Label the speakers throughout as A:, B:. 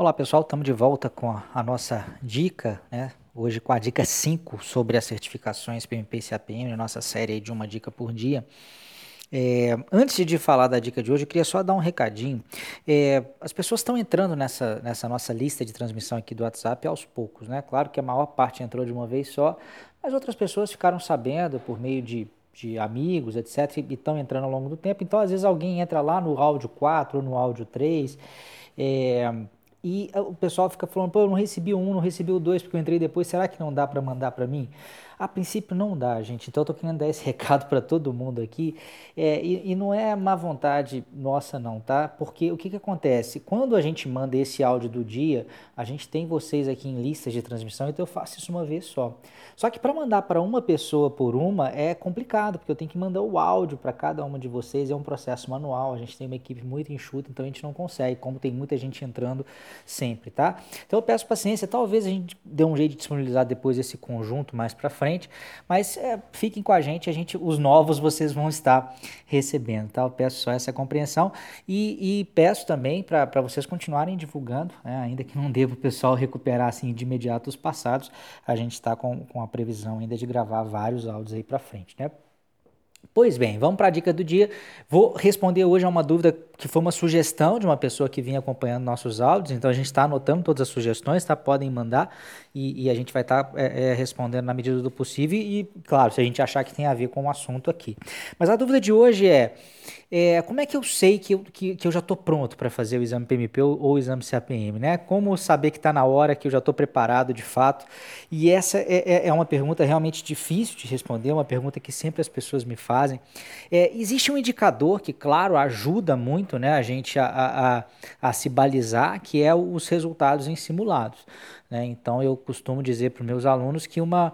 A: Olá pessoal, estamos de volta com a, nossa dica, né? Hoje com a dica 5 sobre as certificações PMP e CAPM, nossa série de uma dica por dia. É, antes de falar da dica de hoje, eu queria só dar um recadinho. É, as pessoas estão entrando nessa, nessa nossa lista de transmissão aqui do WhatsApp aos poucos, né? Claro que a maior parte entrou de uma vez só, mas outras pessoas ficaram sabendo por meio de, de amigos, etc., e estão entrando ao longo do tempo. Então, às vezes, alguém entra lá no áudio 4 ou no áudio 3. É, e o pessoal fica falando, pô, eu não recebi um, não recebi o dois, porque eu entrei depois, será que não dá para mandar para mim? A princípio não dá, gente. Então eu tô querendo dar esse recado para todo mundo aqui. É, e, e, não é má vontade nossa, não, tá? Porque o que, que acontece? Quando a gente manda esse áudio do dia, a gente tem vocês aqui em listas de transmissão, então eu faço isso uma vez só. Só que para mandar para uma pessoa por uma é complicado, porque eu tenho que mandar o áudio para cada uma de vocês, é um processo manual. A gente tem uma equipe muito enxuta, então a gente não consegue, como tem muita gente entrando sempre, tá? Então eu peço paciência, talvez a gente dê um jeito de disponibilizar depois esse conjunto mais para frente mas é, fiquem com a gente, a gente, os novos vocês vão estar recebendo, tá? Eu peço só essa compreensão e, e peço também para vocês continuarem divulgando, né? ainda que não deva o pessoal recuperar assim de imediato os passados, a gente está com, com a previsão ainda de gravar vários áudios aí para frente, né? Pois bem, vamos para a dica do dia. Vou responder hoje a uma dúvida que foi uma sugestão de uma pessoa que vinha acompanhando nossos áudios, então a gente está anotando todas as sugestões, tá? Podem mandar e, e a gente vai estar tá, é, é, respondendo na medida do possível e, claro, se a gente achar que tem a ver com o assunto aqui. Mas a dúvida de hoje é, é como é que eu sei que eu, que, que eu já estou pronto para fazer o exame PMP ou, ou, o exame CAPM, né? Como saber que está na hora, que eu já estou preparado de fato? E essa é, é, é, uma pergunta realmente difícil de responder, uma pergunta que sempre as pessoas me fazem. É, existe um indicador que, claro, ajuda muito né, a gente a, a, a se balizar, que é os resultados em simulados. Né? Então eu costumo dizer para os meus alunos que uma,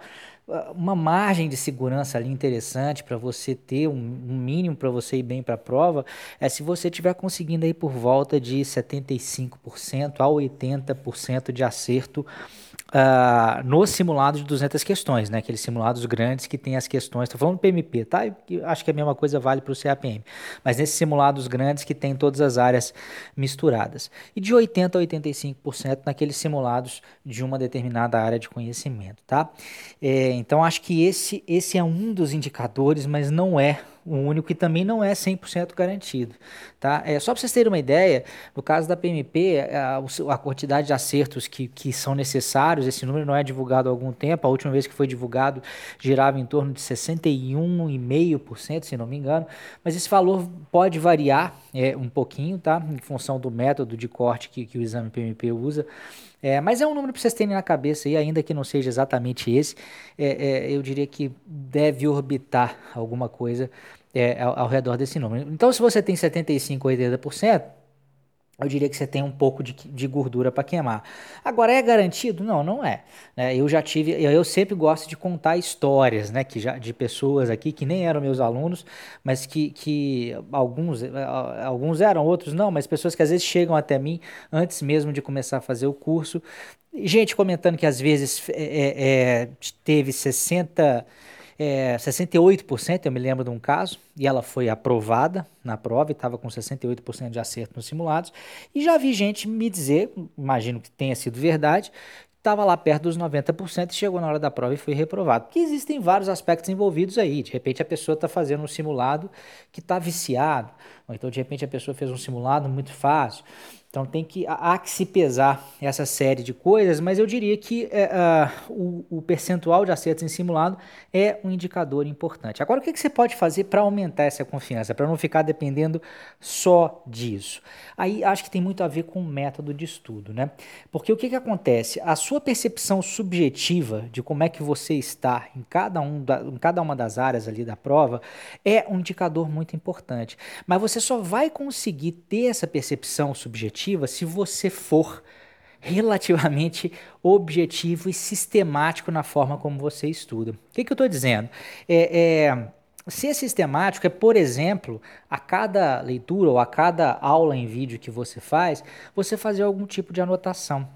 A: uma margem de segurança ali interessante para você ter um, um mínimo para você ir bem para a prova é se você estiver conseguindo aí por volta de 75% a 80% de acerto uh, nos simulados de 200 questões, né? Aqueles simulados grandes que tem as questões. Estou falando do PMP, tá? Eu acho que a mesma coisa vale para o CAPM. Mas nesses simulados grandes que tem todas as áreas misturadas. E de 80% a 85% naqueles simulados de uma determinada área de conhecimento, tá? É, então acho que esse, esse é um dos indicadores, mas não é o único e também não é 100% garantido. Tá? É, só para vocês terem uma ideia, no caso da PMP, a, a, quantidade de acertos que, que são necessários, esse número não é divulgado há algum tempo, a última vez que foi divulgado girava em torno de 61,5%, se não me engano, mas esse valor pode variar é, um pouquinho, tá? em função do método de corte que, que o exame PMP usa. É, mas é um número para vocês terem na cabeça aí, ainda que não seja exatamente esse, é, é, eu diria que deve orbitar alguma coisa é, ao, ao, redor desse número. Então, se você tem 75 ou 80%, eu diria que você tem um pouco de, de gordura para queimar. Agora, é garantido? Não, não é. Né? Eu já tive, eu sempre gosto de contar histórias né, que já, de pessoas aqui que nem eram meus alunos, mas que, que alguns, eh, alguns eram, outros não, mas pessoas que às vezes chegam até mim antes mesmo de começar a fazer o curso. Gente comentando que às vezes é, é, teve 60 é, 68%, eu me lembro de um caso, e ela foi aprovada na prova e estava com 68% de acerto nos simulados. E já vi gente me dizer, imagino que tenha sido verdade, estava lá perto dos 90% e chegou na hora da prova e foi reprovado. Porque existem vários aspectos envolvidos aí. De repente a pessoa está fazendo um simulado que está viciado, ou então de repente a pessoa fez um simulado muito fácil. Então tem que há que se pesar essa série de coisas, mas eu diria que é, o, o, percentual de acertos em simulado é um indicador importante. Agora, o que, que você pode fazer para aumentar essa confiança, para não ficar dependendo só disso? Aí acho que tem muito a ver com o método de estudo, né? Porque o que, que acontece? A sua percepção subjetiva de como é que você está em cada, um da, em cada uma das áreas ali da prova é um indicador muito importante. Mas você só vai conseguir ter essa percepção subjetiva se você for relativamente objetivo e sistemático na forma como você estuda. O que, que eu estou dizendo? É, é, ser sistemático é, por exemplo, a cada leitura ou a cada aula em vídeo que você faz, você fazer algum tipo de anotação.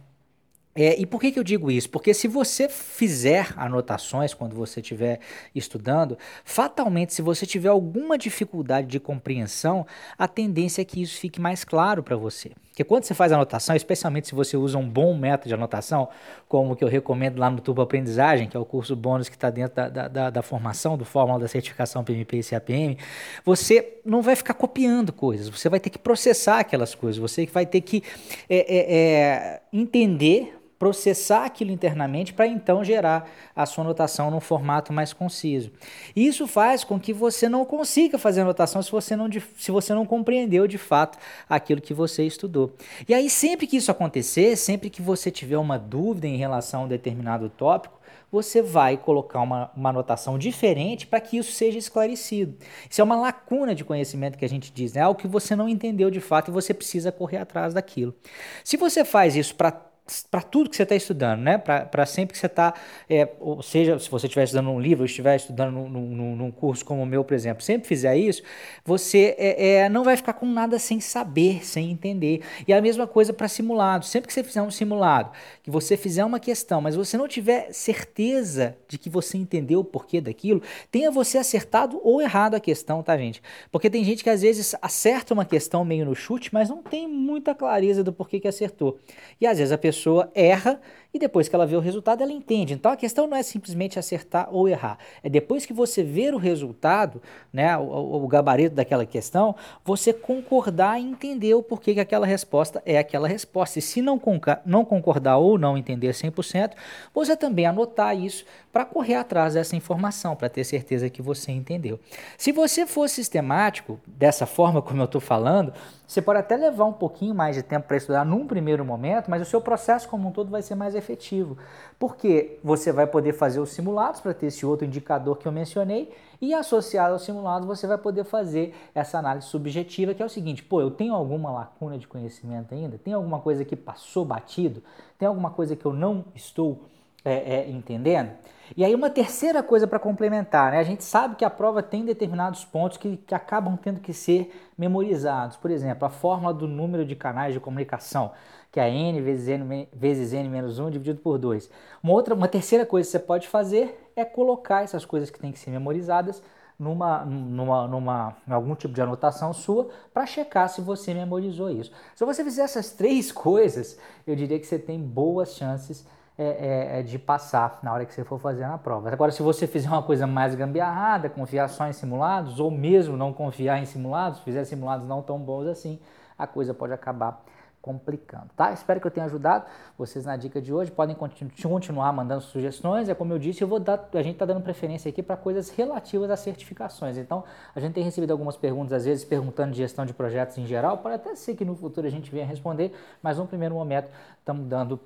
A: É, e por que, que eu digo isso? Porque se você fizer anotações quando você estiver estudando, fatalmente, se você tiver alguma dificuldade de compreensão, a tendência é que isso fique mais claro para você. Porque quando você faz anotação, especialmente se você usa um bom método de anotação, como o que eu recomendo lá no Turbo Aprendizagem, que é o curso bônus que está dentro da, da, da, da, formação, do Fórmula da Certificação PMP e CAPM, você não vai ficar copiando coisas, você vai ter que processar aquelas coisas, você vai ter que é, é, é, entender processar aquilo internamente para então gerar a sua anotação num formato mais conciso. Isso faz com que você não consiga fazer anotação se você não, se você não compreendeu de fato aquilo que você estudou. E aí, sempre que isso acontecer, sempre que você tiver uma dúvida em relação a um determinado tópico, você vai colocar uma, uma anotação diferente para que isso seja esclarecido. Isso é uma lacuna de conhecimento que a gente diz, né? é algo que você não entendeu de fato e você precisa correr atrás daquilo. Se você faz isso para para tudo que você está estudando, né? Para sempre que você está, é, ou seja, se você estiver estudando um livro, estiver estudando num, num, num, curso como o meu, por exemplo, sempre fizer isso, você é, é, não vai ficar com nada sem saber, sem entender. E a mesma coisa para simulado. Sempre que você fizer um simulado, que você fizer uma questão, mas você não tiver certeza de que você entendeu o porquê daquilo, tenha você acertado ou errado a questão, tá, gente? Porque tem gente que às vezes acerta uma questão meio no chute, mas não tem muita clareza do porquê que acertou. E às vezes a pessoa pessoa erra e depois que ela vê o resultado, ela entende. Então a questão não é simplesmente acertar ou errar. É depois que você ver o resultado, né, o, o gabarito daquela questão, você concordar e entender o porquê que aquela resposta é aquela resposta. E se não, não concordar ou não entender 100%, você também anotar isso para correr atrás dessa informação, para ter certeza que você entendeu. Se você for sistemático, dessa forma como eu estou falando, você pode até levar um pouquinho mais de tempo para estudar num primeiro momento, mas o seu processo como um todo vai ser mais efetivo. Porque você vai poder fazer os simulados para ter esse outro indicador que eu mencionei e associado aos simulados você vai poder fazer essa análise subjetiva, que é o seguinte, pô, eu tenho alguma lacuna de conhecimento ainda? Tem alguma coisa que passou batido? Tem alguma coisa que eu não estou é, é, entendendo? E aí uma terceira coisa para complementar, né? A gente sabe que a prova tem determinados pontos que, que acabam tendo que ser memorizados. Por exemplo, a fórmula do número de canais de comunicação que é n vezes n, vezes n menos 1 dividido por 2. Uma, outra, uma terceira coisa que você pode fazer é colocar essas coisas que têm que ser memorizadas numa, numa, numa, em algum tipo de anotação sua para checar se você memorizou isso. Se você fizer essas três coisas, eu diria que você tem boas chances é, é, é, de passar na hora que você for fazer na prova. Agora, se você fizer uma coisa mais gambiarrada, confiar só em simulados, ou mesmo não confiar em simulados, fizer simulados não tão bons assim, a coisa pode acabar complicando, tá? Espero que eu tenha ajudado vocês na dica de hoje. Podem continuar mandando sugestões. É como eu disse, eu vou dar, a gente está dando preferência aqui para coisas relativas às certificações. Então, a gente tem recebido algumas perguntas, às vezes perguntando de gestão de projetos em geral. Pode até ser que no futuro a gente venha responder, mas no primeiro momento estamos dando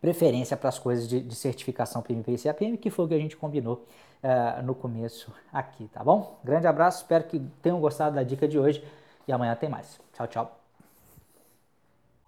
A: preferência para as coisas de, de, certificação PMP e CAPM, que foi o que a gente combinou uh, no começo aqui, tá bom? Grande abraço, espero que tenham gostado da dica de hoje e amanhã tem mais. Tchau, tchau.